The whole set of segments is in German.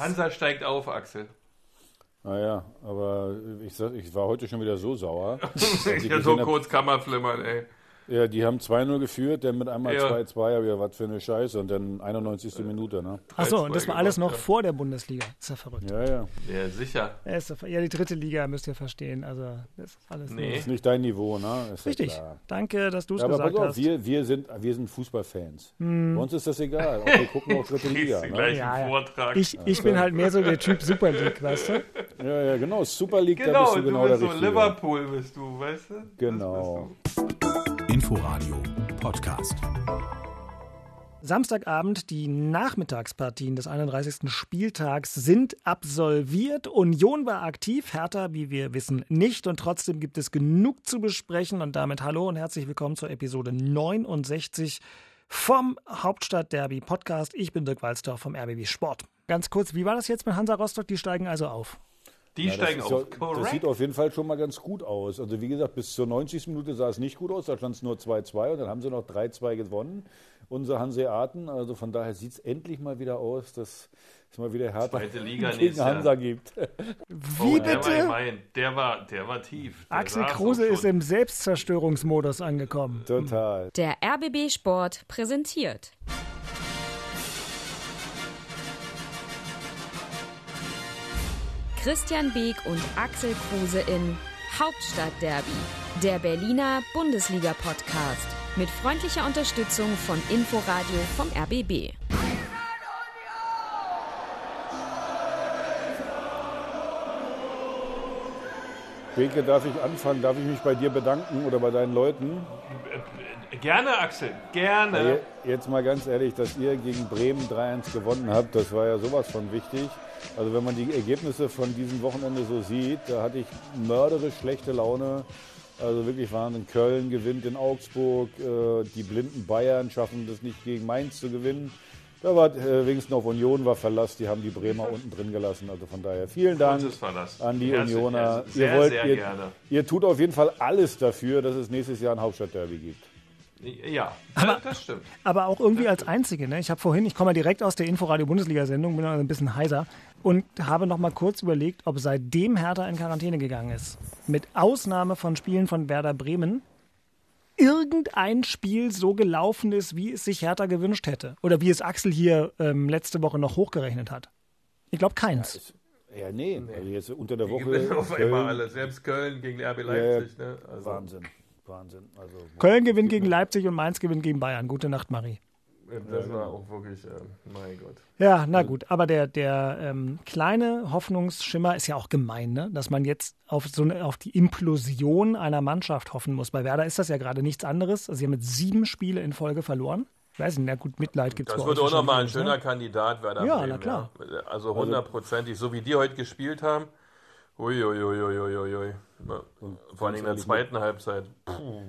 Hansa steigt auf, Axel. Naja, aber ich, ich war heute schon wieder so sauer. ja, so kurz kann man flimmern, ey. Ja, die haben 2-0 geführt, dann mit einmal 2-2, ja. ja, was für eine Scheiße. Und dann 91. Äh, Minute, ne? Achso, und das war alles noch ja. vor der Bundesliga. Ist ja verrückt. Ja, ja. Ja, sicher. Ja, ist ja, die dritte Liga, müsst ihr verstehen. Also, das ist alles nee. Das ist nicht dein Niveau, ne? Ist Richtig. Danke, dass du es ja, gesagt aber pass auf, hast. Wir, wir, sind, wir sind Fußballfans. Hm. Bei uns ist das egal. Auch wir gucken auch dritte Liga. Ne? Ja, Vortrag. Ich, ich bin halt mehr so der Typ Super League, weißt du? Ja, ja, genau. Super League, genau, da bist du genau du bist der so Richtige. Liverpool bist du, weißt du? Genau. Inforadio Podcast. Samstagabend, die Nachmittagspartien des 31. Spieltags sind absolviert. Union war aktiv, Hertha, wie wir wissen, nicht. Und trotzdem gibt es genug zu besprechen. Und damit hallo und herzlich willkommen zur Episode 69 vom Hauptstadt-Derby Podcast. Ich bin Dirk Walzdorf vom RBB Sport. Ganz kurz, wie war das jetzt mit Hansa Rostock? Die steigen also auf. Die ja, steigen auf. Ja, das sieht auf jeden Fall schon mal ganz gut aus. Also wie gesagt, bis zur 90. Minute sah es nicht gut aus. Da stand es nur 2-2 und dann haben sie noch 3-2 gewonnen, unsere Hanseaten. Also von daher sieht es endlich mal wieder aus, dass es mal wieder härter Zweite Liga gegen Hansa gibt. Wie oh, bitte? Der war, der war, der war tief. Der Axel Kruse ist im Selbstzerstörungsmodus angekommen. Total. Der RBB Sport präsentiert. Christian Beek und Axel Kruse in Hauptstadtderby, der Berliner Bundesliga-Podcast mit freundlicher Unterstützung von Inforadio vom RBB. Beke, darf ich anfangen? Darf ich mich bei dir bedanken oder bei deinen Leuten? Gerne, Axel, gerne. Jetzt mal ganz ehrlich, dass ihr gegen Bremen 3-1 gewonnen habt, das war ja sowas von wichtig. Also wenn man die Ergebnisse von diesem Wochenende so sieht, da hatte ich mörderisch schlechte Laune. Also wirklich Wahnsinn. Köln gewinnt in Augsburg, äh, die blinden Bayern schaffen das nicht gegen Mainz zu gewinnen. Da war äh, wenigstens auf Union war Verlass, die haben die Bremer unten drin gelassen. Also von daher vielen Dank an die Herzlich, Unioner. Sehr, ihr, wollt, sehr ihr, gerne. ihr tut auf jeden Fall alles dafür, dass es nächstes Jahr ein Hauptstadtderby gibt. Ja, aber, das stimmt. Aber auch irgendwie als Einzige. Ne? Ich habe vorhin, ich komme ja direkt aus der Inforadio-Bundesliga-Sendung, bin ein bisschen heiser und habe noch mal kurz überlegt, ob seitdem Hertha in Quarantäne gegangen ist, mit Ausnahme von Spielen von Werder Bremen, irgendein Spiel so gelaufen ist, wie es sich Hertha gewünscht hätte. Oder wie es Axel hier ähm, letzte Woche noch hochgerechnet hat. Ich glaube keins. Ja, ja nee, nee. Also jetzt unter der Woche. Die auf einmal alle. Selbst Köln gegen RB Leipzig. Ja, ne? also. Wahnsinn. Wahnsinn. Also, Köln gewinnt gegen Leipzig und Mainz gewinnt gegen Bayern. Gute Nacht, Marie. Das war auch wirklich, äh, mein Gott. Ja, na gut, aber der, der ähm, kleine Hoffnungsschimmer ist ja auch gemein, ne? dass man jetzt auf, so eine, auf die Implosion einer Mannschaft hoffen muss. Bei Werder ist das ja gerade nichts anderes. Also sie haben jetzt sieben Spiele in Folge verloren. Ich weiß nicht, na gut, Mitleid gibt es Das wird auch nochmal ein schöner ne? Kandidat, Werder Ja, Bremen, na klar. Ja. Also hundertprozentig, so wie die heute gespielt haben. Uiuiuiuiui. Vor allem in der zweiten Halbzeit. Puh.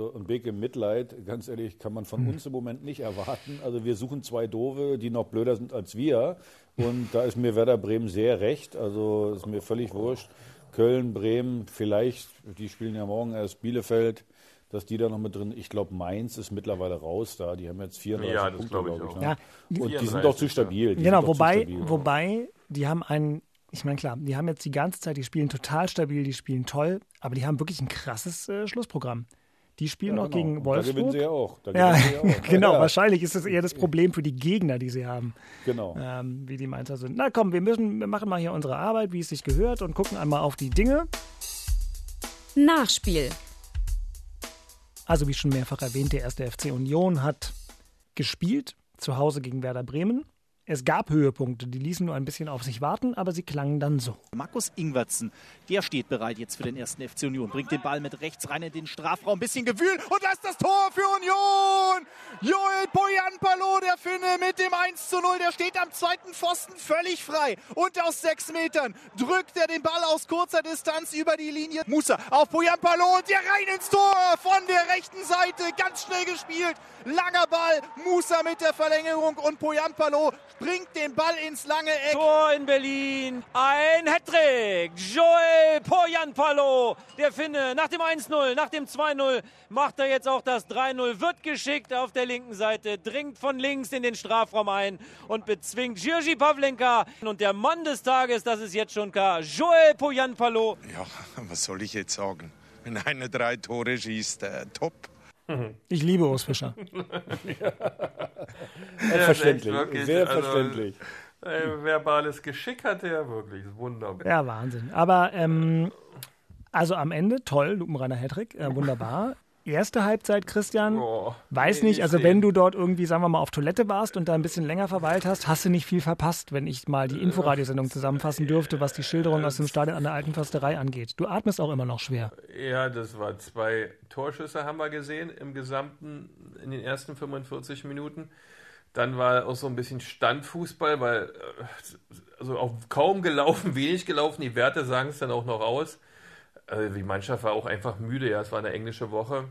So, und Beke Mitleid, ganz ehrlich, kann man von hm. uns im Moment nicht erwarten. Also wir suchen zwei Dove, die noch blöder sind als wir. Und da ist mir Werder Bremen sehr recht. Also ist mir völlig wurscht. Köln, Bremen, vielleicht, die spielen ja morgen erst Bielefeld, dass die da noch mit drin. Ich glaube, Mainz ist mittlerweile raus da. Die haben jetzt 34 ja, Punkte, glaube ich. Ne? Ja, und die sind doch zu stabil. Die genau, wobei, stabil, wobei, die haben einen ich meine, klar, die haben jetzt die ganze Zeit, die spielen total stabil, die spielen toll, aber die haben wirklich ein krasses äh, Schlussprogramm. Die spielen ja, noch genau. gegen Wolfsburg. Da gewinnen sie ja auch. Ja, sie auch. genau. Ja. Wahrscheinlich ist das eher das Problem für die Gegner, die sie haben. Genau. Ähm, wie die Mainzer sind. Na komm, wir müssen, wir machen mal hier unsere Arbeit, wie es sich gehört und gucken einmal auf die Dinge. Nachspiel. Also wie schon mehrfach erwähnt, der erste FC Union hat gespielt, zu Hause gegen Werder Bremen. Es gab Höhepunkte, die ließen nur ein bisschen auf sich warten, aber sie klangen dann so. Markus Ingwertsen, der steht bereit jetzt für den ersten FC Union, bringt den Ball mit rechts rein in den Strafraum, bisschen Gewühl und das ist das Tor für Union! Joel Boyanpalo, der Finne mit dem 1 zu 0, der steht am zweiten Pfosten völlig frei und aus sechs Metern drückt er den Ball aus kurzer Distanz über die Linie. Musa auf Boyanpalo und der rein ins Tor von der rechten Seite, ganz schnell gespielt, langer Ball, Musa mit der Verlängerung und Boyanpalo bringt den Ball ins lange Eck. Tor in Berlin, ein Hattrick. Joel Poyanpalo, der Finne, nach dem 1-0, nach dem 2-0 macht er jetzt auch das 3-0, wird geschickt auf der linken Seite, dringt von links in den Strafraum ein und bezwingt Jirgi Pavlenka. Und der Mann des Tages, das ist jetzt schon klar, Joel Poyanpalo. Ja, was soll ich jetzt sagen? Wenn einer drei Tore schießt, äh, top. Ich liebe Urs Fischer. Verständlich, wirklich, sehr also- verständlich. Äh, verbales Geschick hatte er wirklich. Wunderbar. Ja, Wahnsinn. Aber ähm, also am Ende toll, lupenreiner Hattrick, äh, wunderbar. Erste Halbzeit, Christian, Oh, weiß nee, nicht, also wenn du dort irgendwie, sagen wir mal, auf Toilette warst und da ein bisschen länger verweilt hast, hast du nicht viel verpasst, wenn ich mal die Inforadiosendung zusammenfassen dürfte, was die Schilderung aus dem Stadion an der Alten Försterei angeht. Du atmest auch immer noch schwer. Ja, das war zwei Torschüsse haben wir gesehen im gesamten, in den ersten 45 Minuten. Dann war auch so ein bisschen Standfußball, weil äh, also auch kaum gelaufen, wenig gelaufen. Die Werte sagen es dann auch noch aus. Also die Mannschaft war auch einfach müde. Ja, es war eine englische Woche,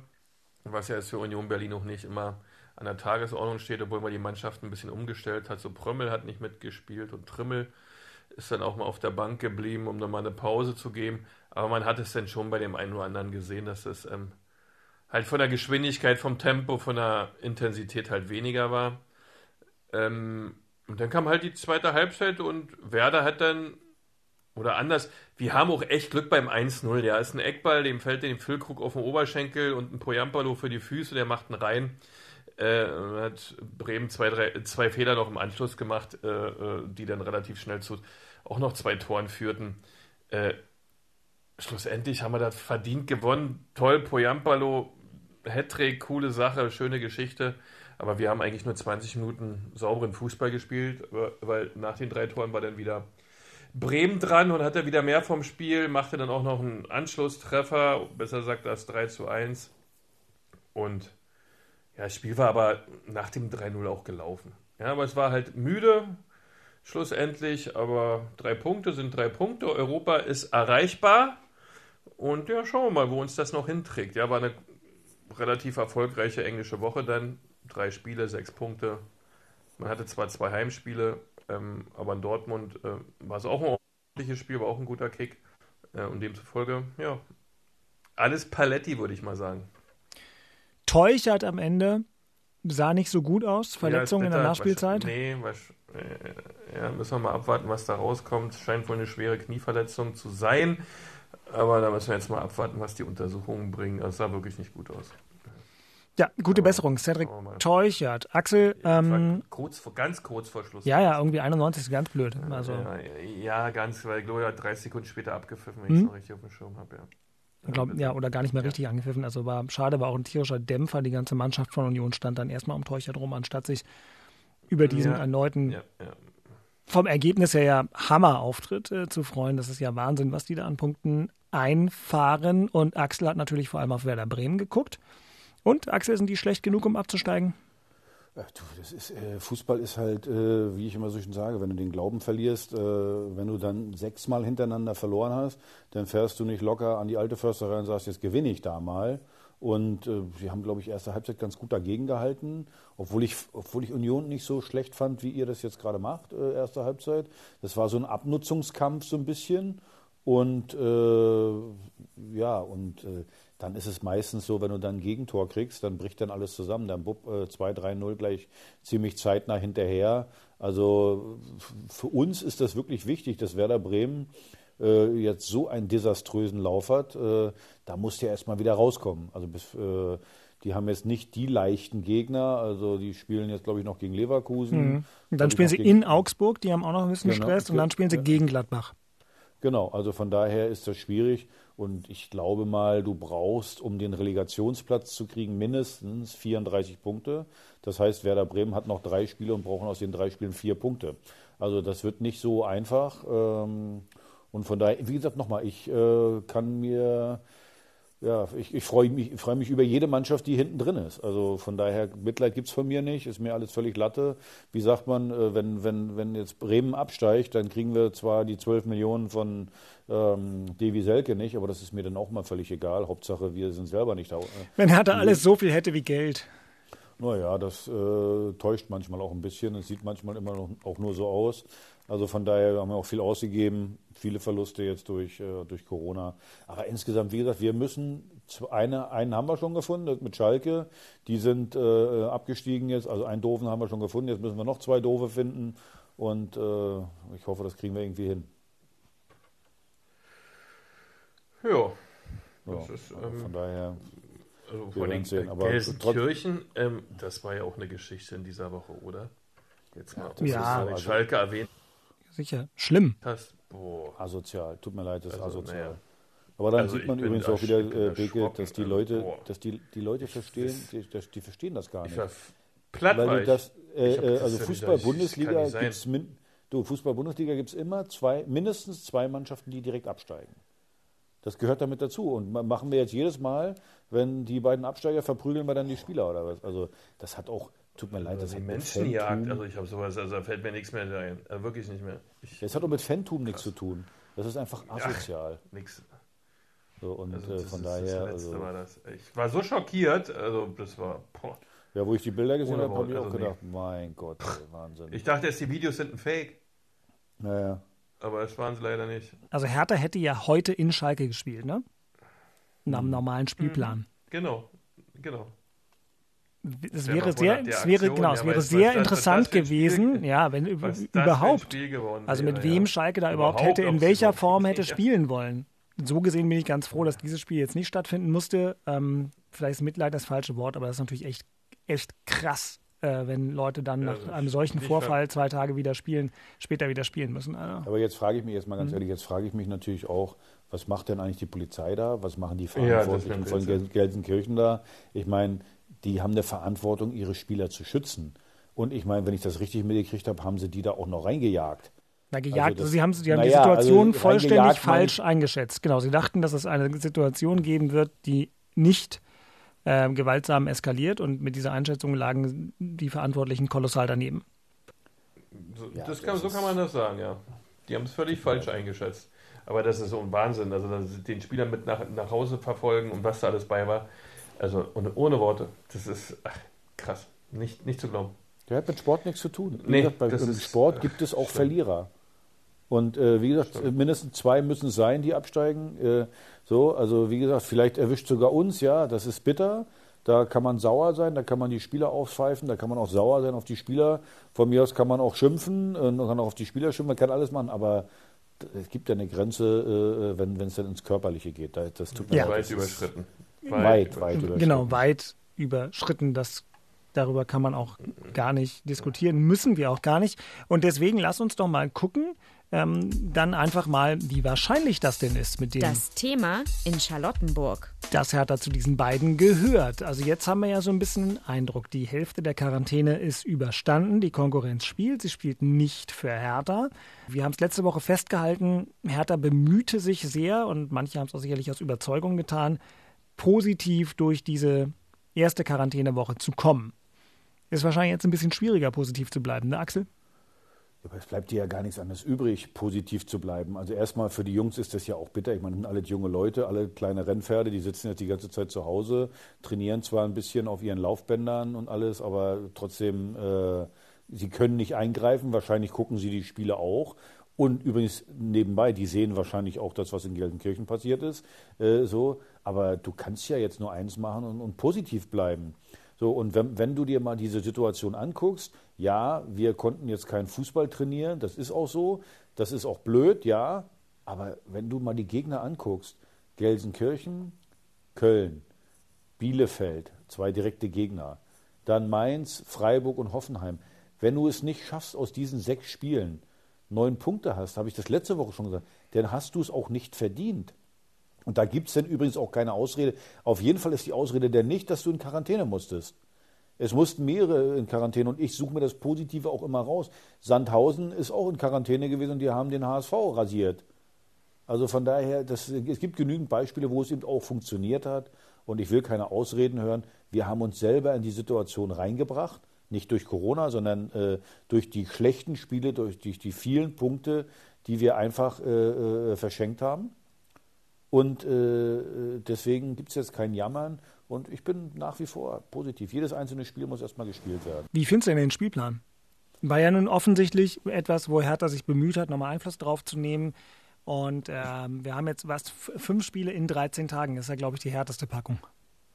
was ja jetzt für Union Berlin noch nicht immer an der Tagesordnung steht, obwohl man die Mannschaft ein bisschen umgestellt hat. So Prömmel hat nicht mitgespielt und Trimmel ist dann auch mal auf der Bank geblieben, um nochmal eine Pause zu geben. Aber man hat es dann schon bei dem einen oder anderen gesehen, dass es ähm, halt von der Geschwindigkeit, vom Tempo, von der Intensität halt weniger war. Ähm, und dann kam halt die zweite Halbzeit und Werder hat dann, oder anders, wir haben auch echt Glück beim 1-0. Ja, ist ein Eckball, dem fällt dem Füllkrug auf den Oberschenkel und ein Poyampalo für die Füße, der macht einen rein. Äh, hat Bremen zwei, drei, zwei Fehler noch im Anschluss gemacht, äh, äh, die dann relativ schnell zu auch noch zwei Toren führten. Äh, schlussendlich haben wir das verdient gewonnen. Toll, Poyampalo, Hattrick, coole Sache, schöne Geschichte. Aber wir haben eigentlich nur 20 Minuten sauberen Fußball gespielt, weil nach den drei Toren war dann wieder Bremen dran und hatte wieder mehr vom Spiel, machte dann auch noch einen Anschlusstreffer, besser gesagt das 3 zu 1. Und ja, das Spiel war aber nach dem 3-0 auch gelaufen. Ja, aber es war halt müde, schlussendlich, aber drei Punkte sind drei Punkte. Europa ist erreichbar. Und ja, schauen wir mal, wo uns das noch hinträgt. Ja, war eine relativ erfolgreiche englische Woche dann. Drei Spiele, sechs Punkte. Man hatte zwar zwei Heimspiele, ähm, aber in Dortmund äh, war es auch ein ordentliches Spiel, war auch ein guter Kick. Äh, und demzufolge, ja, alles Paletti, würde ich mal sagen. Teuchert am Ende sah nicht so gut aus. Verletzung Ja, in der. Nachspielzeit. Nee, ja, müssen wir mal abwarten, was da rauskommt. Scheint wohl eine schwere Knieverletzung zu sein. Aber da müssen wir jetzt mal abwarten, was die Untersuchungen bringen. Es sah wirklich nicht gut aus. Ja, gute Besserung. Cedric mal. Teuchert. Axel, ähm, kurz, vor- ganz kurz vor Schluss. ja, ja, irgendwie 91 ist ganz blöd. Also, ja, ja, ganz, weil Gloria hat 30 Sekunden später abgepfiffen, wenn ich Hm? es noch richtig auf dem Schirm habe. Ja. ich glaub, ja, oder gar nicht mehr richtig angepfiffen. Also war schade, war auch ein tierischer Dämpfer. Die ganze Mannschaft von Union stand dann erstmal um Teuchert rum, anstatt sich über diesen Ja, erneuten, Ja, ja. vom Ergebnis her ja Hammer-Auftritt äh, zu freuen. Das ist ja Wahnsinn, was die da an Punkten einfahren. Und Axel hat natürlich vor allem auf Werder Bremen geguckt. Und Axel, sind die schlecht genug, um abzusteigen? Du, das ist, äh, Fußball ist halt, äh, wie ich immer so schön sage, wenn du den Glauben verlierst, äh, wenn du dann sechsmal hintereinander verloren hast, dann fährst du nicht locker an die alte Försterei und sagst, jetzt gewinne ich da mal. Und äh, sie haben, glaube ich, erste Halbzeit ganz gut dagegen gehalten, obwohl ich, obwohl ich Union nicht so schlecht fand, wie ihr das jetzt gerade macht, äh, erste Halbzeit. Das war so ein Abnutzungskampf so ein bisschen. Und äh, ja, und äh, dann ist es meistens so, wenn du dann ein Gegentor kriegst, dann bricht dann alles zusammen. Dann Bub äh, 2-3-0 gleich ziemlich zeitnah hinterher. Also für uns ist das wirklich wichtig, dass Werder Bremen äh, jetzt so einen desaströsen Lauf hat. Äh, da muss der erstmal wieder rauskommen. Also bis, äh, die haben jetzt nicht die leichten Gegner. Also die spielen jetzt, glaube ich, noch gegen Leverkusen. Und dann spielen sie in Augsburg, die haben auch noch ein bisschen Genau. Stress. Und dann spielen sie gegen Gladbach. Genau, also von daher ist das schwierig und ich glaube mal, du brauchst, um den Relegationsplatz zu kriegen, mindestens 34 Punkte. Das heißt, Werder Bremen hat noch drei Spiele und brauchen aus den drei Spielen vier Punkte. Also das wird nicht so einfach. ähm, Und von daher, wie gesagt, nochmal, ich äh, kann mir, ja, ich, ich freue mich, ich freue mich über jede Mannschaft, die hinten drin ist. Also von daher, Mitleid gibt's von mir nicht, ist mir alles völlig Latte. Wie sagt man, äh, wenn, wenn, wenn jetzt Bremen absteigt, dann kriegen wir zwar die 12 Millionen von ähm, Devi Selke nicht, aber das ist mir dann auch mal völlig egal. Hauptsache, wir sind selber nicht da. äh, Wenn Hertha alles so viel hätte wie Geld. Naja, das äh, täuscht manchmal auch ein bisschen. Es sieht manchmal immer noch auch nur so aus. Also von daher haben wir auch viel ausgegeben, viele Verluste jetzt durch, äh, durch Corona. Aber insgesamt, wie gesagt, wir müssen, eine, einen haben wir schon gefunden mit Schalke. Die sind äh, abgestiegen jetzt. Also einen Doofen haben wir schon gefunden. Jetzt müssen wir noch zwei Doofe finden. Und äh, ich hoffe, das kriegen wir irgendwie hin. Ja. Ja, ist, also ähm, von daher, Also vor allem sehen, aber Gelsenkirchen, ähm, das war ja auch eine Geschichte in dieser Woche, oder? Jetzt mal, Ja. mal den Also- Schalke erwähnt Sicher. Schlimm. hast. Boah. asozial. Tut mir leid, das ist Also, asozial. naja. Aber dann Also sieht man übrigens auch wieder, äh, Beke, dass die also, Leute, boah. dass die, die Leute verstehen, das- die, das- die verstehen das gar Ich nicht. war platt Weil das, äh, äh, das also ja Fußball wieder- Bundesliga das kann nicht sein. gibt's min, du Fußball Bundesliga gibt's immer zwei mindestens zwei Mannschaften, die direkt absteigen. Das gehört damit dazu und ma- machen wir jetzt jedes Mal, wenn die beiden Absteiger verprügeln wir dann die Spieler oder was? Also das hat auch tut mir leid, das Also hat die mit Menschenjagd, also ich habe sowas, also da fällt mir nichts mehr ein. Also wirklich nicht mehr. Ich, das hat auch mit Fantum nichts zu tun. Das ist einfach asozial. nix. So, und Also äh, das von daher, das also, war das. Ich war so schockiert, also das war, boah. ja, wo ich die Bilder gesehen habe, habe ich Wort, auch also gedacht, mein Gott, ey, Wahnsinn. Ich dachte erst, die Videos sind ein Fake, naja. Aber das waren sie leider nicht. Also Hertha hätte ja heute in Schalke gespielt, ne? Nach Mhm. dem normalen Spielplan. Genau, genau. Es wäre sehr, es wäre, Aktion, genau, es ja, wäre sehr interessant ein Spiel- gewesen, ja, wenn überhaupt. Also mit wäre, wem ja. Schalke da überhaupt, hätte, in welcher Form hätte Ja. spielen wollen. So gesehen bin ich ganz froh, dass dieses Spiel jetzt nicht stattfinden musste. Ähm, vielleicht ist Mitleid das falsche Wort, aber das ist natürlich echt, echt krass, äh, wenn Leute dann Ja, nach das einem solchen Vorfall zwei Tage wieder spielen, später wieder spielen müssen. Also, Aber jetzt frage ich mich jetzt mal Mhm. ganz ehrlich, jetzt frage ich mich natürlich auch, was macht denn eigentlich die Polizei da? Was machen die das Verantwortlichen nimmt von Gel Gelsenkirchen da? Ich meine, die haben eine Verantwortung, ihre Spieler zu schützen. Und ich meine, wenn ich das richtig mitgekriegt habe, haben sie die da auch noch reingejagt. Na, gejagt, das- also sie haben, sie haben die naja, Situation also vollständig falsch eingeschätzt. Genau, sie dachten, dass es eine Situation geben wird, die nicht ähm, gewaltsam eskaliert und mit dieser Einschätzung lagen die Verantwortlichen kolossal daneben. So, Ja, das kann, das so kann man das sagen, ja. Die haben es völlig falsch eingeschätzt. Aber das ist so ein Wahnsinn. Also den Spieler mit nach, nach Hause verfolgen und was da alles bei war. Also und ohne Worte. Das ist ach, krass. Nicht, nicht zu glauben. Der hat mit Sport nichts zu tun. Wie Nee, gesagt, bei, das im ist- Sport gibt es auch stimmt. Verlierer. Und äh, wie gesagt, mindestens zwei müssen es sein, die absteigen. Äh, so, also wie gesagt, vielleicht erwischt sogar uns, ja, das ist bitter. Da kann man sauer sein, da kann man die Spieler aufpfeifen, da kann man auch sauer sein auf die Spieler. Von mir aus kann man auch schimpfen, äh, man kann auch auf die Spieler schimpfen, man kann alles machen, aber es gibt ja eine Grenze, äh, wenn wenn es dann ins Körperliche geht. Da- Das tut mir Ja. leid. Weit überschritten. Weit, weit überschritten. Genau, weit überschritten. Das, darüber kann man auch gar nicht diskutieren, müssen wir auch gar nicht. Und deswegen lass uns doch mal gucken, ähm, dann einfach mal, wie wahrscheinlich das denn ist mit dem Das Thema in Charlottenburg. dass Hertha zu diesen beiden gehört. Also jetzt haben wir ja so ein bisschen Eindruck, die Hälfte der Quarantäne ist überstanden, die Konkurrenz spielt, sie spielt nicht für Hertha. Wir haben es letzte Woche festgehalten, Hertha bemühte sich sehr und manche haben es auch sicherlich aus Überzeugung getan, positiv durch diese erste Quarantänewoche zu kommen. Ist wahrscheinlich jetzt ein bisschen schwieriger, positiv zu bleiben, ne Axel? Aber es bleibt dir ja gar nichts anderes übrig, positiv zu bleiben. Also erstmal für die Jungs ist das ja auch bitter. Ich meine, sind alle junge Leute, alle kleine Rennpferde, die sitzen jetzt die ganze Zeit zu Hause, trainieren zwar ein bisschen auf ihren Laufbändern und alles, aber trotzdem, äh, sie können nicht eingreifen. Wahrscheinlich gucken sie die Spiele auch. Und übrigens nebenbei, die sehen wahrscheinlich auch das, was in Gelsenkirchen passiert ist. Äh, so, aber du kannst ja jetzt nur eins machen und, und positiv bleiben. So, und wenn, wenn du dir mal diese Situation anguckst, ja, wir konnten jetzt keinen Fußball trainieren, das ist auch so, das ist auch blöd, ja, aber wenn du mal die Gegner anguckst, Gelsenkirchen, Köln, Bielefeld, zwei direkte Gegner, dann Mainz, Freiburg und Hoffenheim. Wenn du es nicht schaffst, aus diesen sechs Spielen neun Punkte hast, habe ich das letzte Woche schon gesagt, dann hast du es auch nicht verdient. Und da gibt es dann übrigens auch keine Ausrede. Auf jeden Fall ist die Ausrede denn nicht, dass du in Quarantäne musstest. Es mussten mehrere in Quarantäne und ich suche mir das Positive auch immer raus. Sandhausen ist auch in Quarantäne gewesen und die haben den HSV rasiert. Also von daher, das, es gibt genügend Beispiele, wo es eben auch funktioniert hat. Und ich will keine Ausreden hören. Wir haben uns selber in die Situation reingebracht. Nicht durch Corona, sondern äh, durch die schlechten Spiele, durch, durch die vielen Punkte, die wir einfach äh, äh, verschenkt haben. Und äh, deswegen gibt es jetzt kein Jammern. Und ich bin nach wie vor positiv. Jedes einzelne Spiel muss erstmal gespielt werden. Wie findest du denn den Spielplan? War ja nun offensichtlich etwas, wo Hertha sich bemüht hat, nochmal Einfluss drauf zu nehmen. Und ähm, wir haben jetzt was, fünf Spiele in 13 Tagen. Das ist ja, glaube ich, die härteste Packung.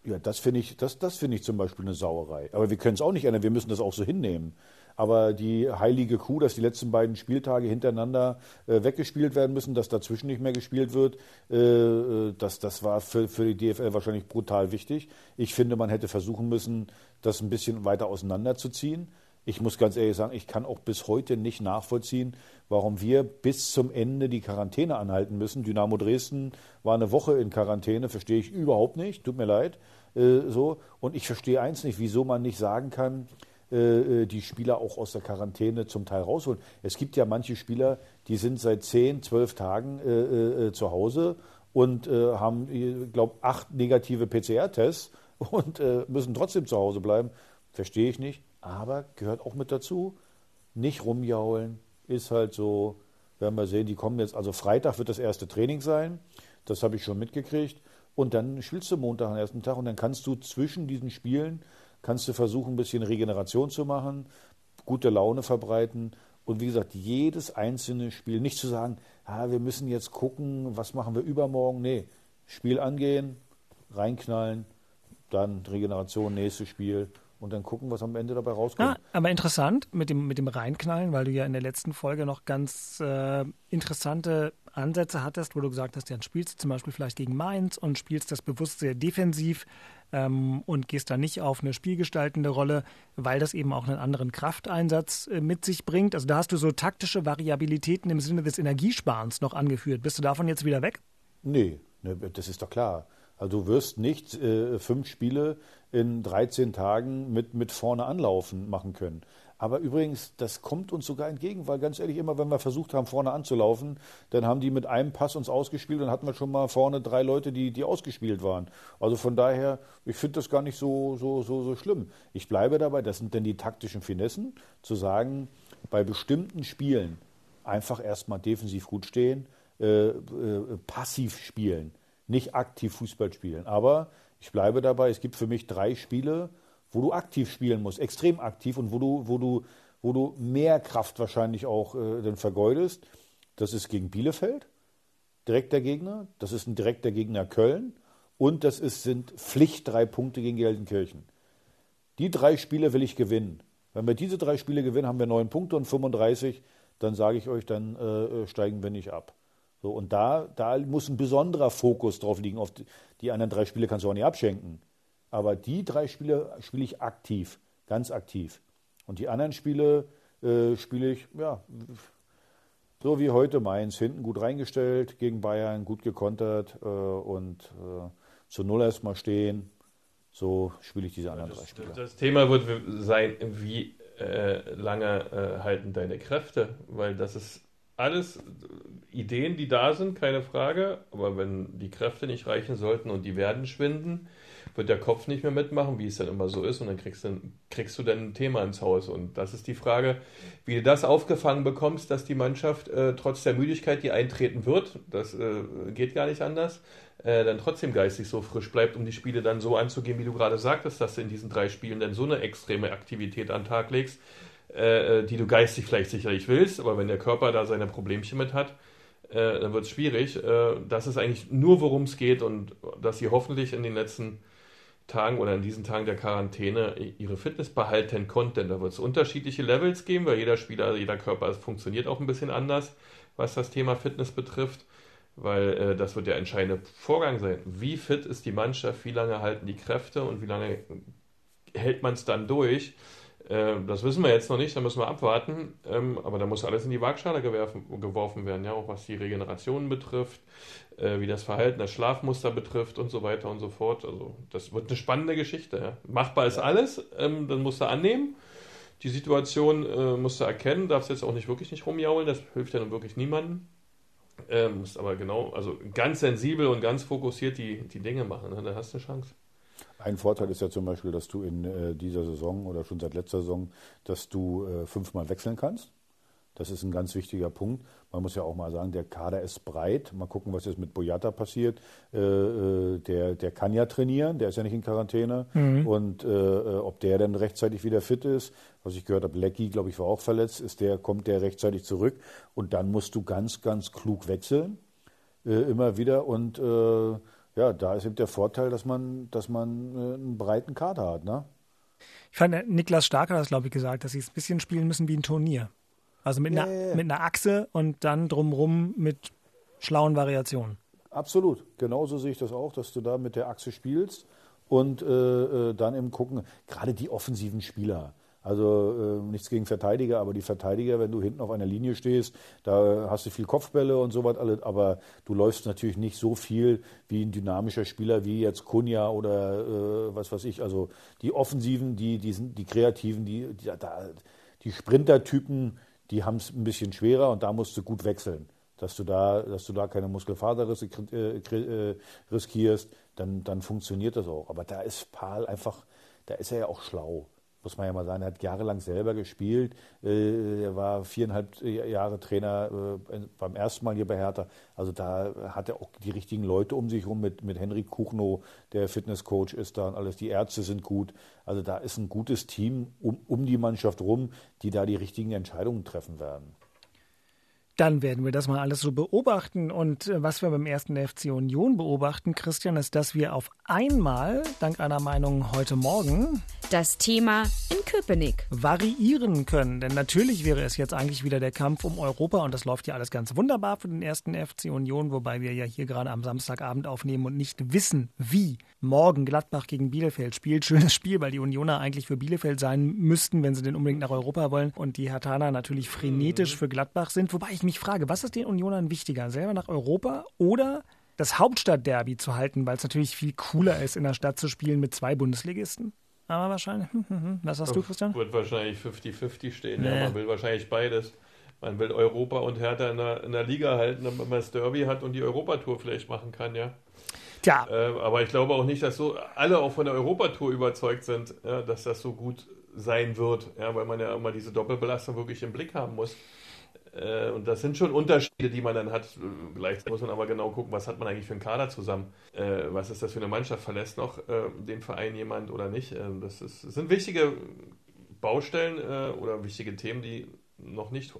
Ja, das finde ich, das, das finde ich zum Beispiel eine Sauerei. Aber wir können es auch nicht ändern, wir müssen das auch so hinnehmen. Aber die heilige Kuh, dass die letzten beiden Spieltage hintereinander äh, weggespielt werden müssen, dass dazwischen nicht mehr gespielt wird, äh, äh das, das war für, für die DFL wahrscheinlich brutal wichtig. Ich finde, man hätte versuchen müssen, das ein bisschen weiter auseinanderzuziehen. Ich muss ganz ehrlich sagen, ich kann auch bis heute nicht nachvollziehen, warum wir bis zum Ende die Quarantäne anhalten müssen. Dynamo Dresden war eine Woche in Quarantäne, verstehe ich überhaupt nicht, tut mir leid. Äh, so. Und ich verstehe eins nicht, wieso man nicht sagen kann, äh, äh, die Spieler auch aus der Quarantäne zum Teil rausholen. Es gibt ja manche Spieler, die sind seit 10, 12 Tagen äh, äh, zu Hause und äh, haben, ich glaube, acht negative PCR-Tests und müssen trotzdem zu Hause bleiben. Verstehe ich nicht aber gehört auch mit dazu. Nicht rumjaulen, ist halt so, werden wir sehen, die kommen jetzt, also Freitag wird das erste Training sein, das habe ich schon mitgekriegt. Und dann spielst du Montag am ersten Tag und dann kannst du zwischen diesen Spielen, kannst du versuchen, ein bisschen Regeneration zu machen, gute Laune verbreiten und wie gesagt, jedes einzelne Spiel, nicht zu sagen, ah, wir müssen jetzt gucken, was machen wir übermorgen. Nee, Spiel angehen, reinknallen, dann Regeneration, nächstes Spiel und dann gucken, was am Ende dabei rauskommt. Ah, aber interessant mit dem, mit dem Reinknallen, weil du ja in der letzten Folge noch ganz äh, interessante Ansätze hattest, wo du gesagt hast, dann spielst du zum Beispiel vielleicht gegen Mainz und spielst das bewusst sehr defensiv ähm, und gehst da nicht auf eine spielgestaltende Rolle, weil das eben auch einen anderen Krafteinsatz äh, mit sich bringt. Also da hast du so taktische Variabilitäten im Sinne des Energiesparens noch angeführt. Bist du davon jetzt wieder weg? Nee, ne, das ist doch klar. Also du wirst nicht äh, fünf Spiele in 13 Tagen mit, mit vorne anlaufen machen können. Aber übrigens, das kommt uns sogar entgegen, weil ganz ehrlich, immer wenn wir versucht haben, vorne anzulaufen, dann haben die mit einem Pass uns ausgespielt und hatten wir schon mal vorne drei Leute, die, die ausgespielt waren. Also von daher, ich finde das gar nicht so, so, so, so schlimm. Ich bleibe dabei, das sind denn die taktischen Finessen, zu sagen, bei bestimmten Spielen einfach erstmal defensiv gut stehen, äh, äh, passiv spielen nicht aktiv Fußball spielen. Aber ich bleibe dabei, es gibt für mich drei Spiele, wo du aktiv spielen musst, extrem aktiv und wo du, wo du, wo du mehr Kraft wahrscheinlich auch äh, dann vergeudest. Das ist gegen Bielefeld, direkter Gegner. Das ist ein direkter Gegner Köln. Und das ist, sind Pflicht drei Punkte gegen Gelsenkirchen. Die drei Spiele will ich gewinnen. Wenn wir diese drei Spiele gewinnen, haben wir neun Punkte und 35. Dann sage ich euch, dann äh, äh, steigen wir nicht ab. So, und da, da muss ein besonderer Fokus drauf liegen. Auf die, die anderen drei Spiele kannst du auch nicht abschenken. Aber die drei Spiele spiele ich aktiv, ganz aktiv. Und die anderen Spiele äh, spiele ich, ja, so wie heute Mainz, hinten gut reingestellt, gegen Bayern gut gekontert äh, und äh, zu Null erstmal stehen. So spiele ich diese anderen das, drei Spiele. Das Thema wird sein, wie äh, lange äh, halten deine Kräfte, weil das ist alles Ideen, die da sind, keine Frage. Aber wenn die Kräfte nicht reichen sollten und die werden schwinden, wird der Kopf nicht mehr mitmachen, wie es dann immer so ist. Und dann kriegst du, kriegst du dann ein Thema ins Haus. Und das ist die Frage, wie du das aufgefangen bekommst, dass die Mannschaft äh, trotz der Müdigkeit, die eintreten wird, das äh, geht gar nicht anders, äh, dann trotzdem geistig so frisch bleibt, um die Spiele dann so anzugehen, wie du gerade sagtest, dass du in diesen drei Spielen dann so eine extreme Aktivität an den Tag legst, äh, äh, die du geistig vielleicht sicherlich willst, aber wenn der Körper da seine Problemchen mit hat, äh, dann wird es schwierig. Äh, das ist eigentlich nur, worum es geht und dass sie hoffentlich in den letzten Tagen oder in diesen Tagen der Quarantäne ihre Fitness behalten konnten. Da wird es unterschiedliche Levels geben, weil jeder Spieler, jeder Körper funktioniert auch ein bisschen anders, was das Thema Fitness betrifft, weil äh, das wird der entscheidende Vorgang sein. Wie fit ist die Mannschaft, wie lange halten die Kräfte und wie lange hält man es dann durch? Ähm, das wissen wir jetzt noch nicht, da müssen wir abwarten. Ähm, aber da muss alles in die Waagschale gewerfen, geworfen werden, ja, auch was die Regeneration betrifft, äh, wie das Verhalten, das Schlafmuster betrifft und so weiter und so fort. Also das wird eine spannende Geschichte. Ja. Machbar ist alles, ähm, dann musst du annehmen. Die Situation äh, musst du erkennen, darfst jetzt auch nicht wirklich nicht rumjaulen, das hilft ja nun wirklich niemandem. Ähm, musst aber genau, also ganz sensibel und ganz fokussiert die, die Dinge machen, ne? dann hast du eine Chance. Ein Vorteil ist ja zum Beispiel, dass du in äh, dieser Saison oder schon seit letzter Saison, dass du äh, fünfmal wechseln kannst. Das ist ein ganz wichtiger Punkt. Man muss ja auch mal sagen, der Kader ist breit. Mal gucken, was jetzt mit Boyata passiert. Äh, der, der kann ja trainieren, der ist ja nicht in Quarantäne. Mhm. Und äh, ob der dann rechtzeitig wieder fit ist, was ich gehört habe, Lecky, glaube ich, war auch verletzt, ist der, kommt der rechtzeitig zurück. Und dann musst du ganz, ganz klug wechseln. Äh, immer wieder. Und ja, da ist eben der Vorteil, dass man, dass man einen breiten Kader hat. Ne? Ich fand, Niklas Stark hat das, glaube ich, gesagt, dass sie es ein bisschen spielen müssen wie ein Turnier. Also mit, ja, einer, ja, ja. mit einer Achse und dann drumrum mit schlauen Variationen. Absolut, genauso sehe ich das auch, dass du da mit der Achse spielst und äh, äh dann eben gucken, gerade die offensiven Spieler. Also äh, nichts gegen Verteidiger, aber die Verteidiger, wenn du hinten auf einer Linie stehst, da hast du viel Kopfbälle und so was alles, aber du läufst natürlich nicht so viel wie ein dynamischer Spieler wie jetzt Kunja oder äh, was weiß ich. Also die Offensiven, die, die, sind, die Kreativen, die, die, die Sprintertypen, die haben es ein bisschen schwerer und da musst du gut wechseln. Dass du da, dass du da keine Muskelfaserrisse äh, äh, riskierst, dann, dann funktioniert das auch. Aber da ist Paul einfach, da ist er ja auch schlau muss man ja mal sagen, er hat jahrelang selber gespielt. Äh, er war viereinhalb Jahre Trainer äh, beim ersten Mal hier bei Hertha. Also da hat er auch die richtigen Leute um sich herum mit, mit Henrik Kuchnow, der Fitnesscoach ist da und alles. Die Ärzte sind gut. Also da ist ein gutes Team um, um die Mannschaft rum, die da die richtigen Entscheidungen treffen werden. Dann werden wir das mal alles so beobachten. Und äh, was wir beim ersten FC Union beobachten, Christian, ist, dass wir auf einmal, dank einer Meinung heute Morgen, das Thema in Köpenick variieren können. Denn natürlich wäre es jetzt eigentlich wieder der Kampf um Europa und das läuft ja alles ganz wunderbar für den ersten FC Union, wobei wir ja hier gerade am Samstagabend aufnehmen und nicht wissen, wie morgen Gladbach gegen Bielefeld spielt. Schönes Spiel, weil die Unioner eigentlich für Bielefeld sein müssten, wenn sie denn unbedingt nach Europa wollen und die Hertaner natürlich frenetisch für Gladbach sind. Wobei ich mich frage, was ist den Unionern wichtiger? Selber nach Europa oder das Hauptstadtderby zu halten, weil es natürlich viel cooler ist, in der Stadt zu spielen mit zwei Bundesligisten? Aber wahrscheinlich. Hm, hm, hm. Was hast du, Christian? Wird wahrscheinlich 50-50 stehen. Nee. Ja, man will wahrscheinlich beides. Man will Europa und Hertha in der, in der Liga halten, damit man das Derby hat und die Europatour vielleicht machen kann, ja. Tja. Äh, aber ich glaube auch nicht, dass so alle auch von der Europatour überzeugt sind, ja, dass das so gut sein wird, ja, weil man ja immer diese Doppelbelastung wirklich im Blick haben muss. Äh, und das sind schon Unterschiede, die man dann hat. Gleichzeitig muss man aber genau gucken, was hat man eigentlich für einen Kader zusammen. Äh, was ist das für eine Mannschaft? Verlässt noch äh, den Verein jemand oder nicht? das, ist, das sind wichtige Baustellen oder wichtige Themen, die noch nicht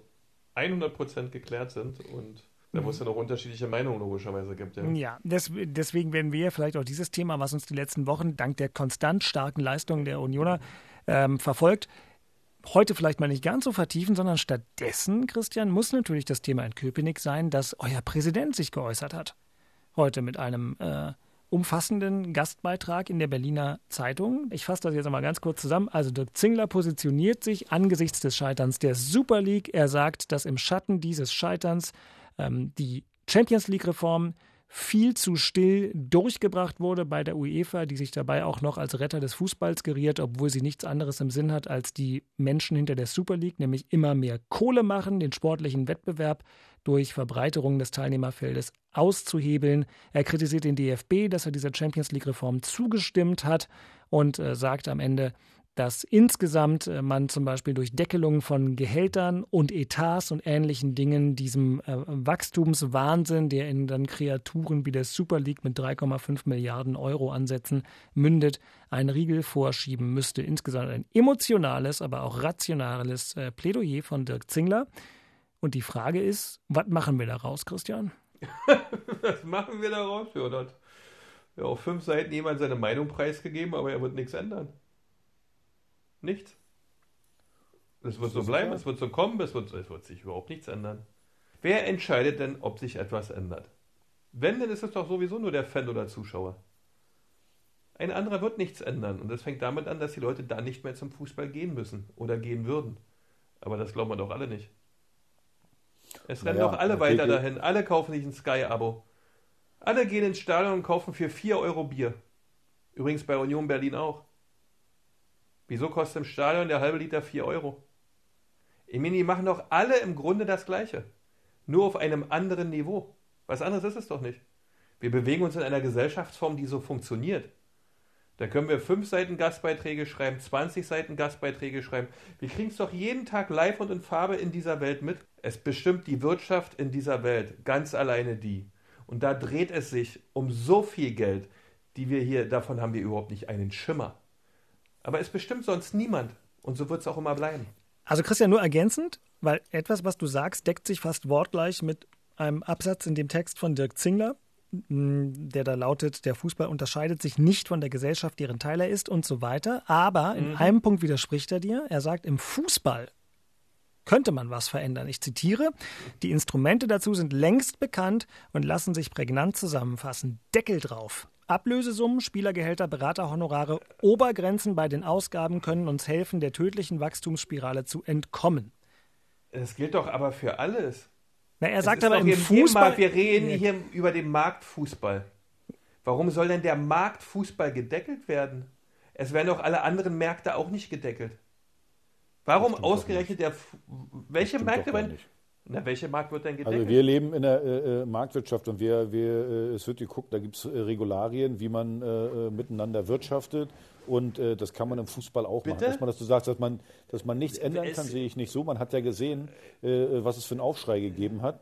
100% geklärt sind und da muss ja noch unterschiedliche Meinungen logischerweise gibt. Ja, ja des, deswegen werden wir vielleicht auch dieses Thema, was uns die letzten Wochen dank der konstant starken Leistungen der Unioner ähm, verfolgt, heute vielleicht mal nicht ganz so vertiefen, sondern stattdessen, Christian, muss natürlich das Thema in Köpenick sein, dass euer Präsident sich geäußert hat. Heute mit einem äh, umfassenden Gastbeitrag in der Berliner Zeitung. Ich fasse das jetzt einmal ganz kurz zusammen. Also Dirk Zingler positioniert sich angesichts des Scheiterns der Super League. Er sagt, dass im Schatten dieses Scheiterns ähm, die Champions League-Reform viel zu still durchgebracht wurde bei der UEFA, die sich dabei auch noch als Retter des Fußballs geriert, obwohl sie nichts anderes im Sinn hat, als die Menschen hinter der Super League, nämlich immer mehr Kohle machen, den sportlichen Wettbewerb durch Verbreiterung des Teilnehmerfeldes auszuhebeln. Er kritisiert den DFB, dass er dieser Champions League-Reform zugestimmt hat und äh, sagt am Ende, dass insgesamt äh, man zum Beispiel durch Deckelung von Gehältern und Etats und ähnlichen Dingen diesem äh, Wachstumswahnsinn, der in dann Kreaturen wie der Super League mit 3,5 Milliarden Euro ansetzen, mündet, einen Riegel vorschieben müsste. Insgesamt ein emotionales, aber auch rationales äh, Plädoyer von Dirk Zingler. Und die Frage ist, was machen wir daraus, Christian? was machen wir daraus? Ja, hat ja, auf fünf Seiten jemand seine Meinung preisgegeben, aber er wird nichts ändern. Nichts. Es wird so bleiben, es wird so kommen, es wird, es wird sich überhaupt nichts ändern. Wer entscheidet denn, ob sich etwas ändert? Wenn, dann ist es doch sowieso nur der Fan oder Zuschauer. Ein anderer wird nichts ändern. Und das fängt damit an, dass die Leute da nicht mehr zum Fußball gehen müssen oder gehen würden. Aber das glauben wir doch alle nicht. Es rennen naja, doch alle weiter dahin. Alle kaufen sich ein Sky-Abo. Alle gehen ins Stadion und kaufen für 4 Euro Bier. Übrigens bei Union Berlin auch. Wieso kostet im Stadion der halbe Liter 4 Euro? Emini machen doch alle im Grunde das Gleiche. Nur auf einem anderen Niveau. Was anderes ist es doch nicht. Wir bewegen uns in einer Gesellschaftsform, die so funktioniert. Da können wir fünf Seiten Gastbeiträge schreiben, 20 Seiten Gastbeiträge schreiben. Wir kriegen es doch jeden Tag live und in Farbe in dieser Welt mit. Es bestimmt die Wirtschaft in dieser Welt, ganz alleine die. Und da dreht es sich um so viel Geld, die wir hier, davon haben wir überhaupt nicht einen Schimmer. Aber es bestimmt sonst niemand. Und so wird es auch immer bleiben. Also Christian, nur ergänzend, weil etwas, was du sagst, deckt sich fast wortgleich mit einem Absatz in dem Text von Dirk Zingler, der da lautet, der Fußball unterscheidet sich nicht von der Gesellschaft, deren Teil er ist und so weiter. Aber in mhm. einem Punkt widerspricht er dir. Er sagt, im Fußball könnte man was verändern. Ich zitiere, die Instrumente dazu sind längst bekannt und lassen sich prägnant zusammenfassen. Deckel drauf. Ablösesummen, Spielergehälter, Beraterhonorare, Obergrenzen bei den Ausgaben können uns helfen, der tödlichen Wachstumsspirale zu entkommen. Das gilt doch aber für alles. Na, er sagt aber im Fußball. wir reden hier über den Marktfußball. Warum soll denn der Marktfußball gedeckelt werden? Es werden doch alle anderen Märkte auch nicht gedeckelt. Warum ausgerechnet der. Welche Märkte werden. Na, welcher Markt wird denn gedeckelt? Also wir leben in der äh, äh, Marktwirtschaft und wir, wir, äh, es wird geguckt, da gibt es äh, Regularien, wie man äh, äh, miteinander wirtschaftet und das kann man im Fußball auch Bitte? machen. Erstmal, dass du sagst, dass man, dass man nichts ändern kann, sehe ich nicht so. Man hat ja gesehen, was es für einen Aufschrei gegeben hat.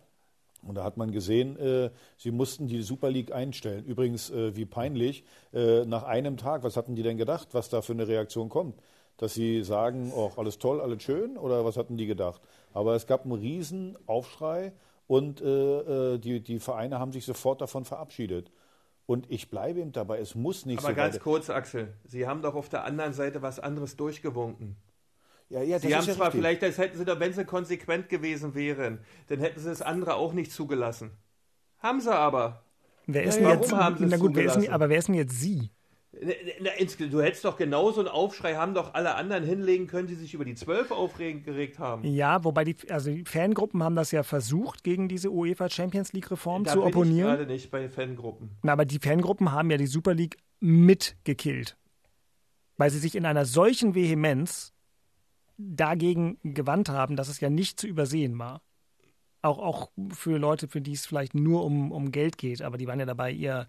Und da hat man gesehen, äh, sie mussten die Super League einstellen. Übrigens, äh, wie peinlich, äh, nach einem Tag, was hatten die denn gedacht, was da für eine Reaktion kommt? Dass sie sagen, oh, alles toll, alles schön, oder was hatten die gedacht? Aber es gab einen riesen Aufschrei und äh, äh, die, die Vereine haben sich sofort davon verabschiedet. Und ich bleibe eben dabei, es muss nicht Aber so ganz kurz, Axel, Sie haben doch auf der anderen Seite was anderes durchgewunken. Ja, ja, Sie haben ja zwar richtig. vielleicht, das hätten Sie doch, wenn Sie konsequent gewesen wären, dann hätten Sie das andere auch nicht zugelassen. Haben Sie aber. Wer ist ja, denn jetzt, haben Sie na gut, wer ist denn, aber wer ist denn jetzt Sie? Du hättest doch genauso einen Aufschrei haben doch alle anderen hinlegen können, die sich über die Zwölf aufgeregt haben. Ja, wobei die, also die Fangruppen haben das ja versucht, gegen diese UEFA Champions League Reform da zu opponieren. Gerade nicht bei Fangruppen. Na, aber die Fangruppen haben ja die Super League mitgekillt. Weil sie sich in einer solchen Vehemenz dagegen gewandt haben, dass es ja nicht zu übersehen war. Auch, auch für Leute, für die es vielleicht nur um, um Geld geht, aber die waren ja dabei, ihr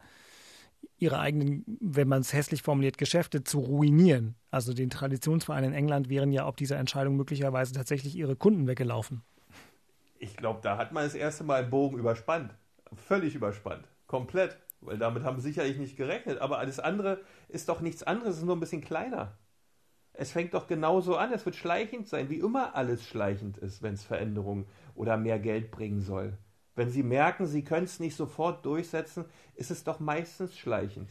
ihre eigenen, wenn man es hässlich formuliert, Geschäfte zu ruinieren. Also den Traditionsvereinen in England wären ja ob dieser Entscheidung möglicherweise tatsächlich ihre Kunden weggelaufen. Ich glaube, da hat man das erste Mal einen Bogen überspannt. Völlig überspannt. Komplett. Weil damit haben sie sicherlich nicht gerechnet. Aber alles andere ist doch nichts anderes, es ist nur ein bisschen kleiner. Es fängt doch genauso an. Es wird schleichend sein, wie immer alles schleichend ist, wenn es Veränderungen oder mehr Geld bringen soll. Wenn sie merken, sie können es nicht sofort durchsetzen, ist es doch meistens schleichend.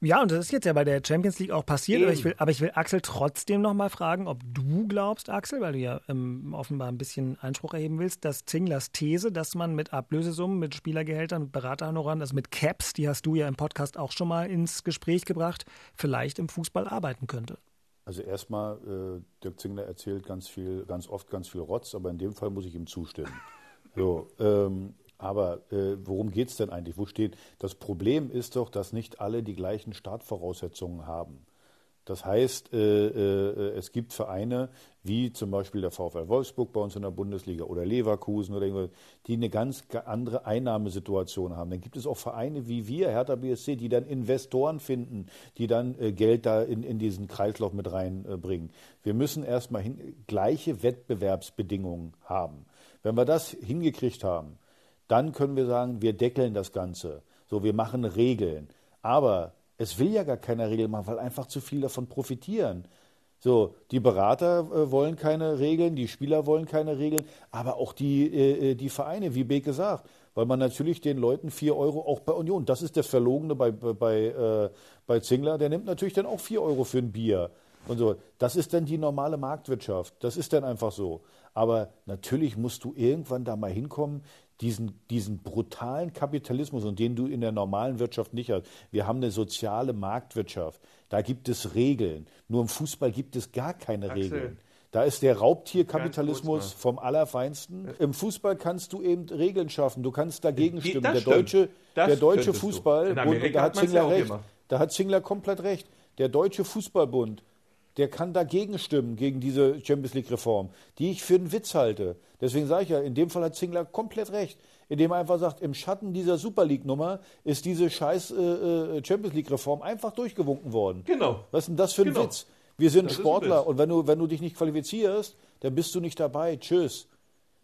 Ja, und das ist jetzt ja bei der Champions League auch passiert, aber ich, will, aber ich will Axel trotzdem nochmal fragen, ob du glaubst, Axel, weil du ja ähm, offenbar ein bisschen Einspruch erheben willst, dass Zinglers These, dass man mit Ablösesummen, mit Spielergehältern, mit Beraterhonoraren, also mit Caps, die hast du ja im Podcast auch schon mal ins Gespräch gebracht, vielleicht im Fußball arbeiten könnte. Also erstmal, äh, Dirk Zingler erzählt ganz viel, ganz oft ganz viel Rotz, aber in dem Fall muss ich ihm zustimmen. So, ähm, aber äh, worum geht es denn eigentlich? Wo steht? Das Problem ist doch, dass nicht alle die gleichen Startvoraussetzungen haben. Das heißt, äh, äh, es gibt Vereine wie zum Beispiel der VfL Wolfsburg bei uns in der Bundesliga oder Leverkusen oder irgendwas, die eine ganz andere Einnahmesituation haben. Dann gibt es auch Vereine wie wir, Hertha BSC, die dann Investoren finden, die dann äh, Geld da in, in diesen Kreislauf mit reinbringen. Wir müssen erstmal gleiche Wettbewerbsbedingungen haben. Wenn wir das hingekriegt haben, dann können wir sagen, wir deckeln das Ganze. So, wir machen Regeln. Aber es will ja gar keiner Regeln machen, weil einfach zu viel davon profitieren. So, die Berater äh, wollen keine Regeln, die Spieler wollen keine Regeln, aber auch die, äh, äh die Vereine, wie Beke sagt, weil man natürlich den Leuten vier Euro auch bei Union, das ist der Verlogene bei, bei, äh, bei Zingler, der nimmt natürlich dann auch vier Euro für ein Bier. Und so. Das ist dann die normale Marktwirtschaft. Das ist dann einfach so. Aber natürlich musst du irgendwann da mal hinkommen, diesen, diesen brutalen Kapitalismus und den du in der normalen Wirtschaft nicht hast. Wir haben eine soziale Marktwirtschaft. Da gibt es Regeln. Nur im Fußball gibt es gar keine Axel. Regeln. Da ist der Raubtierkapitalismus vom Allerfeinsten. Im Fußball kannst du eben Regeln schaffen. Du kannst dagegen stimmen. Der deutsche, der deutsche Fußball, da hat Zingler recht. Da hat Zingler komplett recht. Der deutsche Fußballbund der kann dagegen stimmen, gegen diese Champions League-Reform, die ich für einen Witz halte. Deswegen sage ich ja, in dem Fall hat Zingler komplett recht, indem er einfach sagt, im Schatten dieser Super League-Nummer ist diese scheiß äh, äh, Champions League-Reform einfach durchgewunken worden. Genau. Was ist denn das für ein Genau. Witz? Wir sind Das Sportler und wenn du, wenn du dich nicht qualifizierst, dann bist du nicht dabei. Tschüss.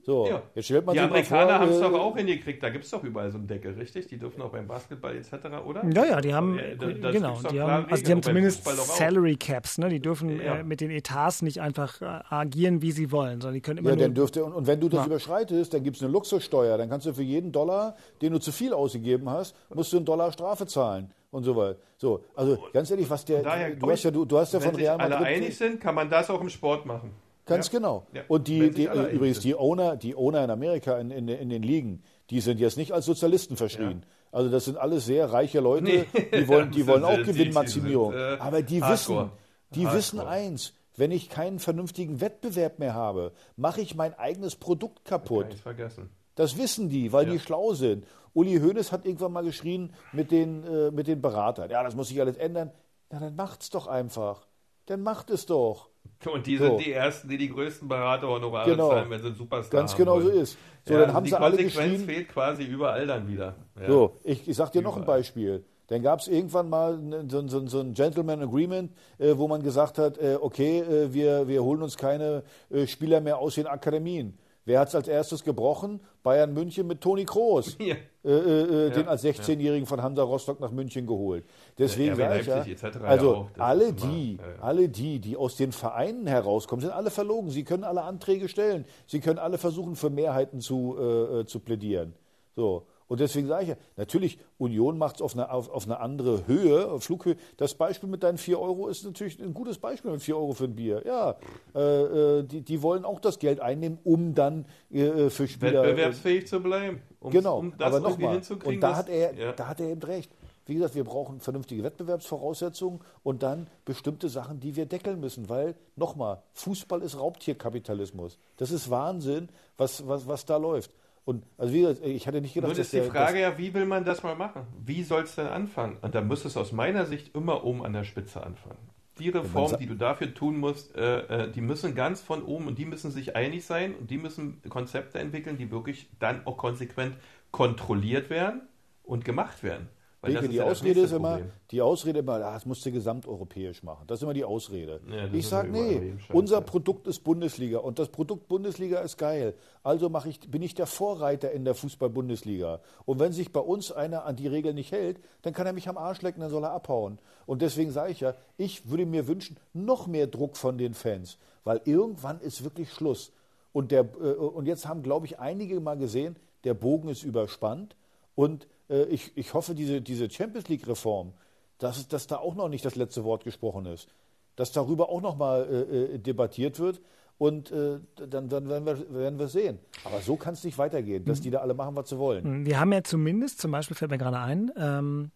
So, Ja. jetzt stellt man Die sich Amerikaner haben es äh, doch auch hingekriegt. Da gibt es doch überall so einen Deckel, richtig? Die dürfen auch beim Basketball etc., oder? Ja, ja, die haben, Ja, da- das genau, die haben, also die haben zumindest. Salary Caps, ne? Die dürfen Ja. äh, mit den Etats nicht einfach äh, agieren, wie sie wollen, sondern die können immer Ja, nur dann dürfte, und, und wenn du das Ja. überschreitest, dann gibt es eine Luxussteuer. Dann kannst du für jeden Dollar, den du zu viel ausgegeben hast, musst du einen Dollar Strafe zahlen und so weiter. So, also ganz ehrlich, was der, Daher du hast ja, du, du hast ja wenn von sich Real alle Madrid, einig sind, kann man das auch im Sport machen. Ganz ja? genau. Ja. Und die, die übrigens sind. die Owner, die Owner in Amerika in, in, in den Ligen, die sind jetzt nicht als Sozialisten verschrien. Also das sind alles sehr reiche Leute, Nee. die wollen, die wollen auch sind- die- Gewinnmaximierung. sind, äh, Aber die hardcore. wissen, die Hardcore. wissen eins. Wenn ich keinen vernünftigen Wettbewerb mehr habe, mache ich mein eigenes Produkt kaputt. Kann ich vergessen. Das wissen die, weil die schlau sind. Uli Hoeneß hat irgendwann mal geschrien mit den, äh, mit den Beratern. Ja, das muss sich alles ändern. Na, dann macht's doch einfach. Dann macht es doch. Und die So. sind die Ersten, die die größten Beraterhonorare Genau. zahlen, wenn sie einen Superstar Ganz genau so ist. So, ja, dann also haben die sie alle Konsequenz geschrien. fehlt quasi überall dann wieder. Ja. So, ich, ich sag dir noch ein Überall. Beispiel. Dann gab es irgendwann mal so, so, so ein Gentleman Agreement, äh, wo man gesagt hat, äh, okay, äh, wir, wir holen uns keine äh, Spieler mehr aus den Akademien. Wer hat es als erstes gebrochen? Bayern München mit Toni Kroos. Ja. Äh, äh, äh, den Ja, als 16-Jährigen von Hansa Rostock nach München geholt. Deswegen Ja, sage ich ja, also alle die, alle die, die aus den Vereinen herauskommen, sind alle verlogen. Sie können alle Anträge stellen. Sie können alle versuchen, für Mehrheiten zu, äh, äh, zu plädieren. So. Und deswegen sage ich ja, natürlich, Union macht es auf eine, auf, auf eine andere Höhe, Flughöhe. Das Beispiel mit deinen 4 Euro ist natürlich ein gutes Beispiel mit 4 Euro für ein Bier. Ja, äh, äh, die, die wollen auch das Geld einnehmen, um dann äh, für Spieler. Wettbewerbsfähig zu bleiben. Um, Genau, um das aber nochmal. Und da dass- hat, er, ja. da hat er eben recht. Wie gesagt, wir brauchen vernünftige Wettbewerbsvoraussetzungen und dann bestimmte Sachen, die wir deckeln müssen. Weil, nochmal, Fußball ist Raubtierkapitalismus. Das ist Wahnsinn, was, was, was da läuft. Und also wie gesagt, ich hatte nicht gedacht, Nun dass ist die der, Frage ja, wie will man das mal machen? Wie soll es denn anfangen? Und da muss es aus meiner Sicht immer oben an der Spitze anfangen. Die Reformen, die du dafür tun musst, äh, äh, die müssen ganz von oben und die müssen sich einig sein und die müssen Konzepte entwickeln, die wirklich dann auch konsequent kontrolliert werden und gemacht werden. Weil Beke, die ja Ausrede ist immer, Problem. die Ausrede immer, ah, das musst du gesamteuropäisch machen. Das ist immer die Ausrede. Ja, ich sage, nee, unser Produkt ist Bundesliga und das Produkt Bundesliga ist geil. Also ich, bin ich der Vorreiter in der Fußball-Bundesliga. Und wenn sich bei uns einer an die Regeln nicht hält, dann kann er mich am Arsch lecken, dann soll er abhauen. Und deswegen sage ich ja, ich würde mir wünschen, noch mehr Druck von den Fans, weil irgendwann ist wirklich Schluss. Und, der, äh, und jetzt haben, glaube ich, einige mal gesehen, der Bogen ist überspannt. Und ich, ich hoffe, diese, diese Champions League-Reform, dass, dass da auch noch nicht das letzte Wort gesprochen ist. Dass darüber auch noch mal äh, äh, debattiert wird. Und äh, dann, dann werden, wir, werden wir sehen. Aber so kann es nicht weitergehen, dass die da alle machen, was sie wollen. Wir haben ja zumindest, zum Beispiel fällt mir gerade ein, ähm,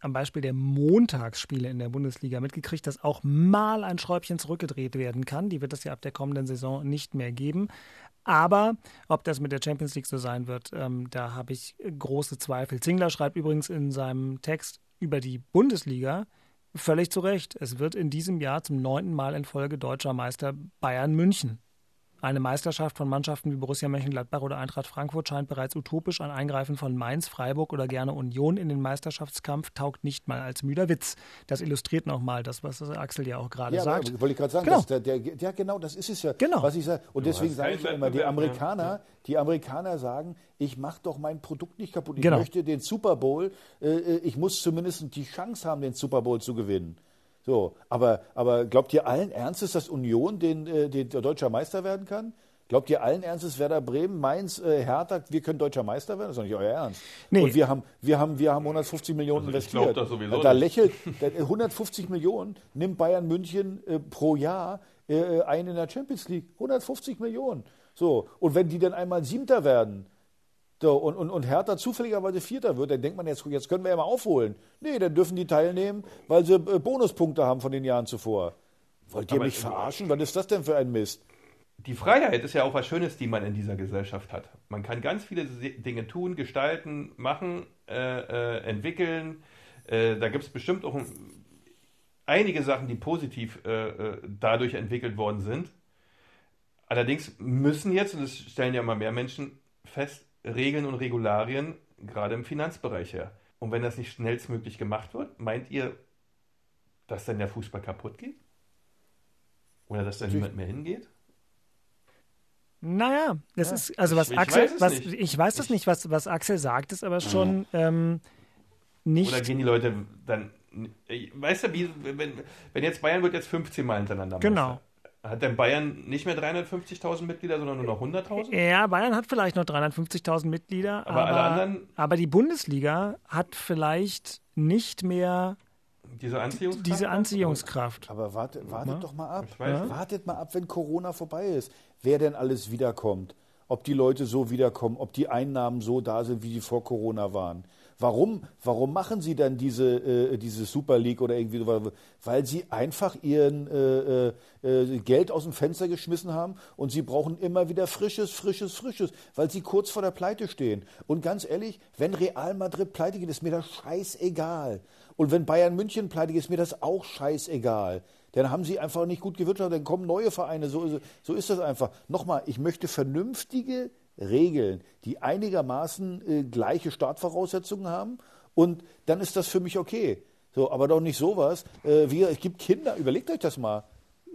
am Beispiel der Montagsspiele in der Bundesliga mitgekriegt, dass auch mal ein Schräubchen zurückgedreht werden kann. Die wird es ja ab der kommenden Saison nicht mehr geben. Aber ob das mit der Champions League so sein wird, ähm, da habe ich große Zweifel. Zingler schreibt übrigens in seinem Text über die Bundesliga völlig zu Recht. Es wird in diesem Jahr zum neunten Mal in Folge deutscher Meister Bayern München. Eine Meisterschaft von Mannschaften wie Borussia Mönchengladbach oder Eintracht Frankfurt scheint bereits utopisch. Ein Eingreifen von Mainz, Freiburg oder gerne Union in den Meisterschaftskampf taugt nicht mal als müder Witz. Das illustriert nochmal das, was Axel ja auch gerade Ja, sagt. aber wollte ich gerade sagen, Genau. der, der, ja genau, das ist es ja, Genau. was ich sage. Und deswegen sage ich ja immer, die. Amerikaner, die Amerikaner sagen, ich mache doch mein Produkt nicht kaputt. Ich Genau. möchte den Super Bowl, äh, äh, ich muss zumindest die Chance haben, den Super Bowl zu gewinnen. So, aber, aber glaubt ihr allen Ernstes, dass Union den, äh, den der deutscher Meister werden kann? Glaubt ihr allen Ernstes, Werder Bremen, Mainz, äh, Hertha, wir können deutscher Meister werden? Das ist doch nicht euer Ernst. Nee. Und wir haben, wir haben, wir haben 150 Millionen Also ich investiert. glaub das sowieso da nicht. lächelt, da- 150 Millionen nimmt Bayern München äh, pro Jahr äh, ein in der Champions League. 150 Millionen. So, und wenn die dann einmal Siebter werden, so, und, und, und Hertha zufälligerweise Vierter wird, dann denkt man jetzt, jetzt können wir ja mal aufholen. Nee, dann dürfen die teilnehmen, weil sie äh, Bonuspunkte haben von den Jahren zuvor. Wollt ihr Aber- mich verarschen? Was ist das denn für ein Mist? Die Freiheit ist ja auch was Schönes, die man in dieser Gesellschaft hat. Man kann ganz viele Dinge tun, gestalten, machen, äh, äh, entwickeln. Äh, da gibt es bestimmt auch ein, einige Sachen, die positiv äh, äh, dadurch entwickelt worden sind. Allerdings müssen jetzt, und das stellen ja immer mehr Menschen fest, Regeln und Regularien gerade im Finanzbereich her. Und wenn das nicht schnellstmöglich gemacht wird, meint ihr, dass dann der Fußball kaputt geht? Oder dass da niemand mehr hingeht? Naja, das Ja. ist, also was Ich- ich Axel, weiß es was, nicht. ich weiß das nicht, was, was Axel sagt, ist aber schon ähm, nicht. Oder gehen die Leute dann. Weißt du, wie, wenn, wenn jetzt Bayern wird jetzt 15 Mal hintereinander Genau. Meister. Hat denn Bayern nicht mehr 350.000 Mitglieder, sondern nur noch 100.000? Ja, Bayern hat vielleicht noch 350.000 Mitglieder, Aber aber, alle anderen- aber die Bundesliga hat vielleicht nicht mehr Diese Anziehungskraft? diese Anziehungskraft. Aber wartet, wartet doch mal ab. Nicht. Wartet mal ab, wenn Corona vorbei ist. Wer denn alles wiederkommt. Ob die Leute so wiederkommen, ob die Einnahmen so da sind, wie die vor Corona waren. Warum, warum machen sie dann diese, äh, diese Super League oder irgendwie so? Weil sie einfach ihren äh, äh, Geld aus dem Fenster geschmissen haben und sie brauchen immer wieder frisches, frisches, frisches, weil sie kurz vor der Pleite stehen. Und ganz ehrlich, wenn Real Madrid pleite geht, ist mir das scheißegal. Und wenn Bayern München pleite geht, ist mir das auch scheißegal. Dann haben sie einfach nicht gut gewirtschaftet, dann kommen neue Vereine. So, so ist das einfach. Nochmal, ich möchte vernünftige Regeln, die einigermaßen äh, gleiche Startvoraussetzungen haben. Und dann ist das für mich okay. So, aber doch nicht sowas. Äh, wie, es gibt Kinder, überlegt euch das mal.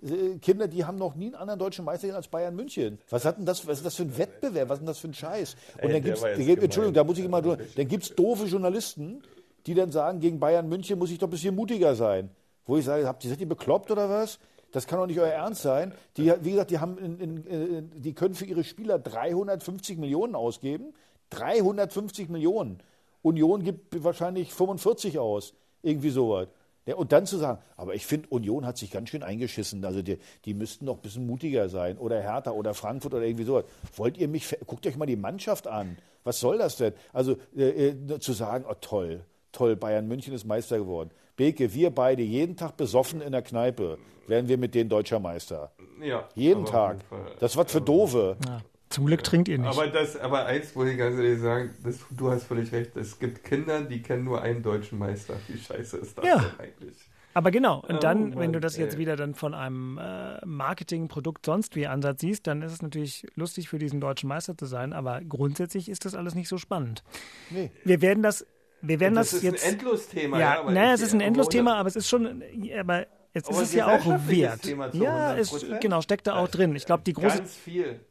Äh, Kinder, die haben noch nie einen anderen deutschen Meister als Bayern München. Was hat denn das, was ist das für ein Wettbewerb? Was ist denn das für ein Scheiß? Und Ey, dann gibt's, war jetzt da gibt- Entschuldigung, da muss ich immer, dann gibt es doofe Journalisten, die dann sagen, gegen Bayern München muss ich doch ein bisschen mutiger sein. Wo ich sage, habt ihr, seid ihr bekloppt oder was? Das kann doch nicht euer Ernst sein. Die, wie gesagt, die, haben in, in, die können für ihre Spieler 350 Millionen ausgeben. 350 Millionen. Union gibt wahrscheinlich 45 aus. Irgendwie sowas. Ja, und dann zu sagen, aber ich finde, Union hat sich ganz schön eingeschissen. Also die, die müssten noch ein bisschen mutiger sein. Oder Hertha oder Frankfurt oder irgendwie sowas. Wollt ihr mich, guckt euch mal die Mannschaft an. Was soll das denn? Also äh, äh, zu sagen, oh toll, toll, Bayern München ist Meister geworden. Beke, wir beide jeden Tag besoffen in der Kneipe, werden wir mit denen deutscher Meister. Ja. Jeden Tag. Das was für Doofe. Ja, zum Glück trinkt ihr nicht. Aber, das, aber eins muss ich ganz ehrlich sagen, das, du hast völlig recht. Es gibt Kinder, die kennen nur einen deutschen Meister. Wie scheiße ist das Ja. denn eigentlich? Aber genau, und Oh dann, wenn Mann, du das jetzt ey. wieder dann von einem äh, Marketing, Produkt, sonst wie Ansatz siehst, dann ist es natürlich lustig für diesen deutschen Meister zu sein, aber grundsätzlich ist das alles nicht so spannend. Nee. Wir werden das, wir werden Das das, ist ein jetzt. Endlosthema. ja, aber naja, es ist ein Endlosthema, aber es ist schon, aber jetzt ist Aber es ja auch wert. Ja, es 100%. genau steckt da auch drin. Ich glaube, die große,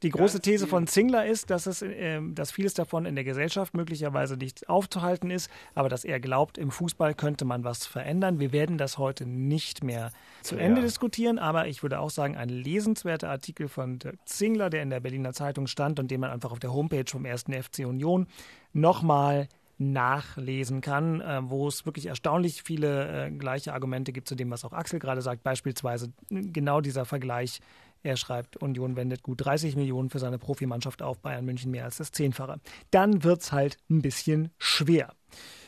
die große These viel. von Zingler ist, dass, es, ähm, dass vieles davon in der Gesellschaft möglicherweise nicht aufzuhalten ist, aber dass er glaubt, im Fußball könnte man was verändern. Wir werden das heute nicht mehr zu Ende diskutieren, aber ich würde auch sagen, ein lesenswerter Artikel von Dirk Zingler, der in der Berliner Zeitung stand und den man einfach auf der Homepage vom 1. FC Union nochmal nachlesen kann, äh, wo es wirklich erstaunlich viele äh, gleiche Argumente gibt zu dem, was auch Axel gerade sagt. Beispielsweise genau dieser Vergleich. Er schreibt, Union wendet gut 30 Millionen für seine Profimannschaft auf, Bayern München mehr als das Zehnfache. Dann wird's halt ein bisschen schwer.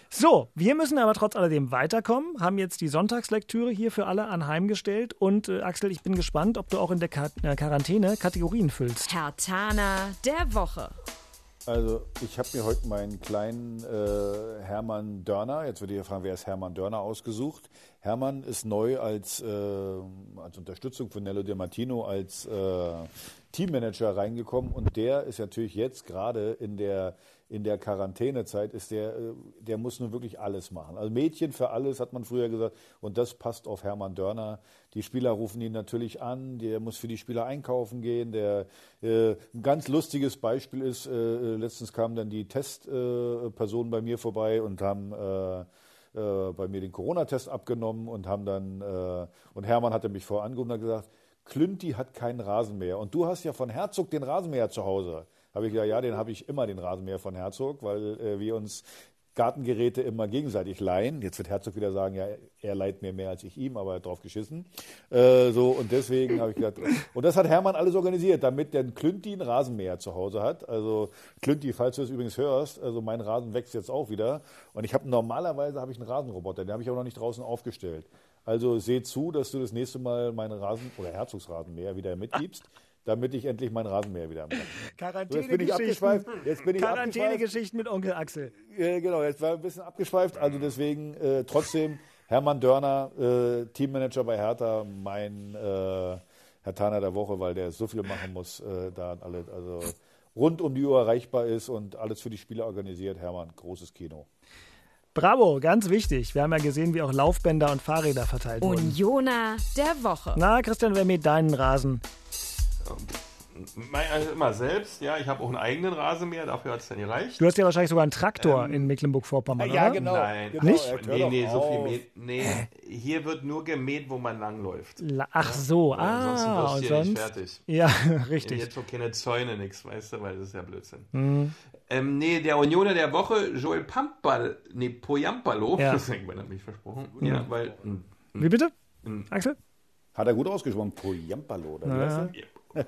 So, wir müssen aber trotz alledem weiterkommen, haben jetzt die Sonntagslektüre hier für alle anheimgestellt und äh, Axel, ich bin gespannt, ob du auch in der äh, Quarantäne Kategorien füllst. Herr Tana der Woche. Also ich habe mir heute meinen kleinen äh, Hermann Dörner, jetzt würde ich fragen, wer ist Hermann Dörner ausgesucht. Hermann ist neu als, äh, als Unterstützung von Nello Di Martino als äh, Teammanager reingekommen und der ist natürlich jetzt gerade in der in der Quarantänezeit ist der, äh, der muss nun wirklich alles machen. Also Mädchen für alles, hat man früher gesagt. Und das passt auf Hermann Dörner. Die Spieler rufen ihn natürlich an, der muss für die Spieler einkaufen gehen. Der, äh, ein ganz lustiges Beispiel ist, äh, letztens kamen dann die Testpersonen äh, bei mir vorbei und haben äh, äh, bei mir den Corona-Test abgenommen und haben dann, äh, und Hermann hatte mich vorher angerufen und gesagt, Klünti hat keinen Rasenmäher. Und du hast ja von Herzog den Rasenmäher zu Hause. Habe ich gesagt, ja, den habe ich immer, den Rasenmäher von Herzog, weil äh, wir uns Gartengeräte immer gegenseitig leihen. Jetzt wird Herzog wieder sagen, ja, er leiht mir mehr als ich ihm, aber er hat drauf geschissen. Äh, so, und deswegen habe ich gesagt, und das hat Hermann alles organisiert, damit der Klünti einen Rasenmäher zu Hause hat. Also Klünti, falls du es übrigens hörst, also mein Rasen wächst jetzt auch wieder. Und ich habe normalerweise habe ich einen Rasenroboter, den habe ich auch noch nicht draußen aufgestellt. Also seh zu, dass du das nächste Mal meinen Rasen oder Herzogsrasenmäher wieder mitgibst, damit ich endlich meinen Rasenmäher wieder habe. So, jetzt bin ich abgeschweift. Jetzt bin ich abgeschweift. Quarantänegeschichten mit Onkel Axel. Äh, genau, jetzt war ein bisschen abgeschweift. Also deswegen äh, trotzdem Hermann Dörner, äh, Teammanager bei Hertha, mein äh, Herr Taner der Woche, weil der so viel machen muss, äh, da alle, also rund um die Uhr erreichbar ist und alles für die Spieler organisiert. Hermann, großes Kino. Bravo, ganz wichtig. Wir haben ja gesehen, wie auch Laufbänder und Fahrräder verteilt wurden. Unioner der Woche. Na, Christian, wer mäht deinen Rasen? Also immer selbst, ja. Ich habe auch einen eigenen Rasenmäher, dafür hat es dann gereicht. Du hast ja wahrscheinlich sogar einen Traktor in Mecklenburg-Vorpommern, Ja, oder? genau. Nein. genau. Nicht? Nee, nee, so viel mäht. Nee, hier wird nur gemäht, wo man langläuft. La- Ach so, Ansonsten ah, wirst und du hier nicht sonst? fertig. Ja, Hier richtig. Jetzt so keine Zäune, nix, weißt du, weil das ist ja Blödsinn. Mhm. Ähm, nee, der Unioner der Woche, Joel Pampal, nee, Poyampalo, Ja. das irgendwann hat mich versprochen. Ja, weil, hm, Wie bitte? hm, Axel? Hat er gut ausgesprochen. Poyampalo, oder wie heißt er?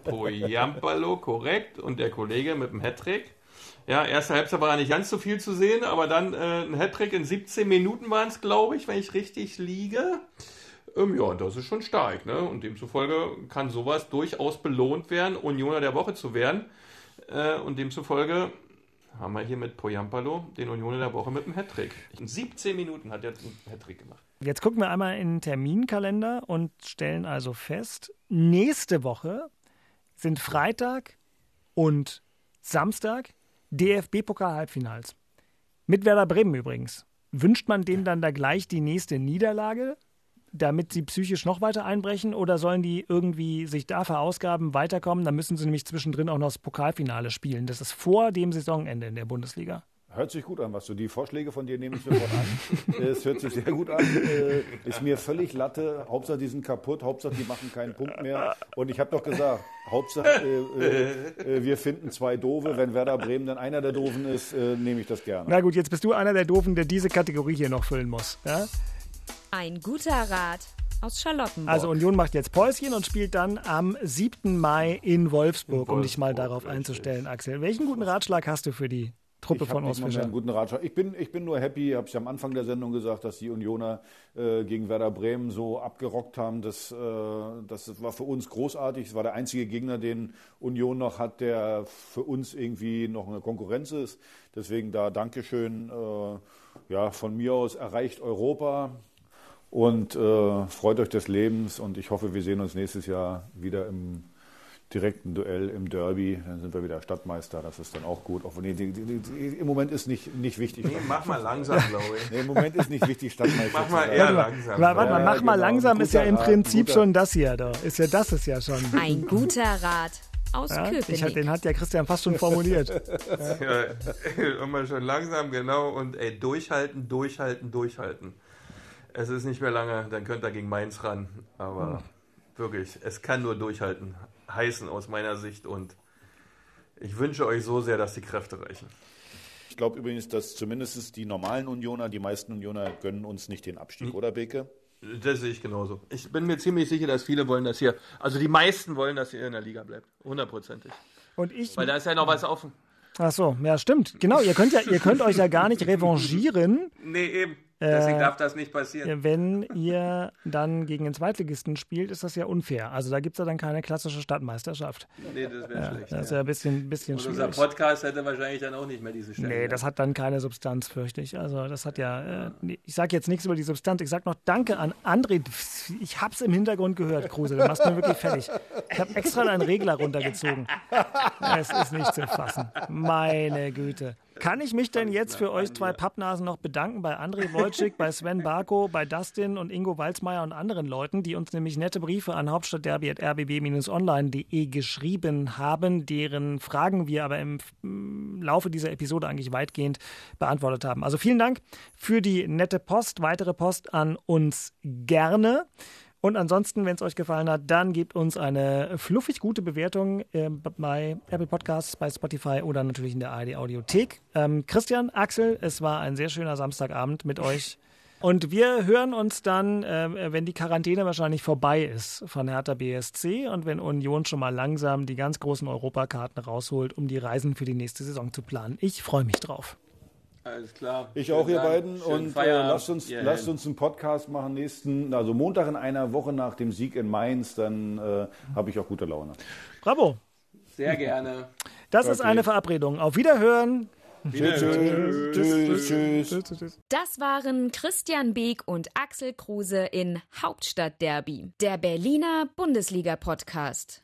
Poyampalo, korrekt, und der Kollege mit dem Hattrick. Ja, erste Halbzeit war nicht ganz so viel zu sehen, aber dann äh, ein Hattrick in 17 Minuten waren es, glaube ich, wenn ich richtig liege. Ähm, ja, das ist schon stark, ne? Und demzufolge kann sowas durchaus belohnt werden, Unioner der Woche zu werden. Äh, und demzufolge haben wir hier mit Poyampalo den Unioner der Woche mit dem Hattrick. In 17 Minuten hat er einen Hattrick gemacht. Jetzt gucken wir einmal in den Terminkalender und stellen also fest, nächste Woche sind Freitag und Samstag DFB-Pokal-Halbfinals. Mit Werder Bremen übrigens. Wünscht man denen dann da gleich die nächste Niederlage, damit sie psychisch noch weiter einbrechen? Oder sollen die irgendwie sich da verausgaben, weiterkommen? Dann müssen sie nämlich zwischendrin auch noch das Pokalfinale spielen. Das ist vor dem Saisonende in der Bundesliga. Hört sich gut an, was du die Vorschläge von dir nehme ich sofort an. es hört sich sehr gut an. Äh, ist mir völlig Latte. Hauptsache, die sind kaputt. Hauptsache, die machen keinen Punkt mehr. Und ich habe doch gesagt, Hauptsache, äh, äh, äh, wir finden zwei Doofe. Wenn Werder Bremen dann einer der Doofen ist, äh, nehme ich das gerne. Na gut, jetzt bist du einer der Doofen, der diese Kategorie hier noch füllen muss. Ja? Ein guter Rat aus Charlottenburg. Also Union macht jetzt Päuschen und spielt dann am 7. Mai in Wolfsburg, um dich mal Wolfsburg, darauf richtig. einzustellen, Axel. Welchen guten Ratschlag hast du für die Truppe Ich von Ostfischer? einen guten Ratschlag. Ich bin, ich bin nur happy, habe ich am Anfang der Sendung gesagt, dass die Unioner äh, gegen Werder Bremen so abgerockt haben. Das, äh, das war für uns großartig. Es war der einzige Gegner, den Union noch hat, der für uns irgendwie noch eine Konkurrenz ist. Deswegen da Dankeschön. Äh, ja, von mir aus erreicht Europa und äh, freut euch des Lebens. Und ich hoffe, wir sehen uns nächstes Jahr wieder im direkten Duell im Derby. Dann sind wir wieder Stadtmeister. Das ist dann auch gut. Auch wenn die, die, die, die, Im Moment ist nicht, nicht wichtig. Nee, mach mal langsam, glaube ich. Nee, Im Moment ist nicht wichtig, Stadtmeister Mach mal eher langsam. warte mal, Ja, mach mal genau. langsam ist ja im Prinzip schon das hier. Da. Ist ja das ist ja schon. Ein guter Rat aus Ja? Ich, Köpenick. hab- den hat der Christian fast schon formuliert. Ja, immer schon langsam, genau. Und ey, durchhalten, durchhalten, durchhalten. Es ist nicht mehr lange, dann könnt ihr gegen Mainz ran. Aber wirklich, es kann nur durchhalten heißen aus meiner Sicht. Und ich wünsche euch so sehr, dass die Kräfte reichen. Ich glaube übrigens, dass zumindest die normalen Unioner, die meisten Unioner gönnen uns nicht den Abstieg, oder Beke? Das sehe ich genauso. Ich bin mir ziemlich sicher, dass viele wollen, dass ihr, also die meisten wollen, dass ihr in der Liga bleibt. Hundertprozentig. Und ich. Weil da ist ja noch was offen. Ach so, ja, stimmt. Genau, ihr könnt ja, ihr könnt euch ja gar nicht revanchieren, Nee, eben. Deswegen Äh, darf das nicht passieren. wenn ihr dann gegen den Zweitligisten spielt, ist das ja unfair. Also da gibt es ja dann keine klassische Stadtmeisterschaft. Nee, das wäre schlecht. Das ist ja. ja ein bisschen, bisschen Und unser schwierig. Podcast hätte wahrscheinlich dann auch nicht mehr diese Stelle. Nee, das hat dann keine Substanz, fürchte ich. Also das hat ja, äh, ich sage jetzt nichts über die Substanz. Ich sage noch Danke an André. Ich hab's im Hintergrund gehört, Kruse. Du machst mir wirklich fertig. Ich habe extra deinen Regler runtergezogen. Es ist nicht zu fassen. Meine Güte. Kann ich mich denn jetzt für euch zwei Pappnasen noch bedanken bei André Wojcik, bei Sven Barko, bei Dustin und Ingo Walzmeier und anderen Leuten, die uns nämlich nette Briefe an hauptstadtderby.rbb-online.de geschrieben haben, deren Fragen wir aber im im Laufe dieser Episode eigentlich weitgehend beantwortet haben. Also vielen Dank für die nette Post. Weitere Post an uns gerne. Und ansonsten, wenn es euch gefallen hat, dann gebt uns eine fluffig gute Bewertung äh, bei Apple Podcasts, bei Spotify oder natürlich in der ARD Audiothek. Ähm, Christian, Axel, es war ein sehr schöner Samstagabend mit euch. Und wir hören uns dann, äh, wenn die Quarantäne wahrscheinlich vorbei ist von Hertha BSC und wenn Union schon mal langsam die ganz großen Europakarten rausholt, um die Reisen für die nächste Saison zu planen. Ich freue mich drauf. Alles klar. Ich Schönen auch, ihr Dank. beiden. Schönen Und äh, lasst, uns, ihr lasst uns einen Podcast machen nächsten, also Montag in einer Woche nach dem Sieg in Mainz. Dann äh, habe ich auch gute Laune. Bravo. Sehr gerne. Das ist Okay. eine Verabredung. Auf Wiederhören. Tschüss, tschüss, tschüss. Das waren Christian Beek und Axel Kruse in Hauptstadtderby, der Berliner Bundesliga-Podcast.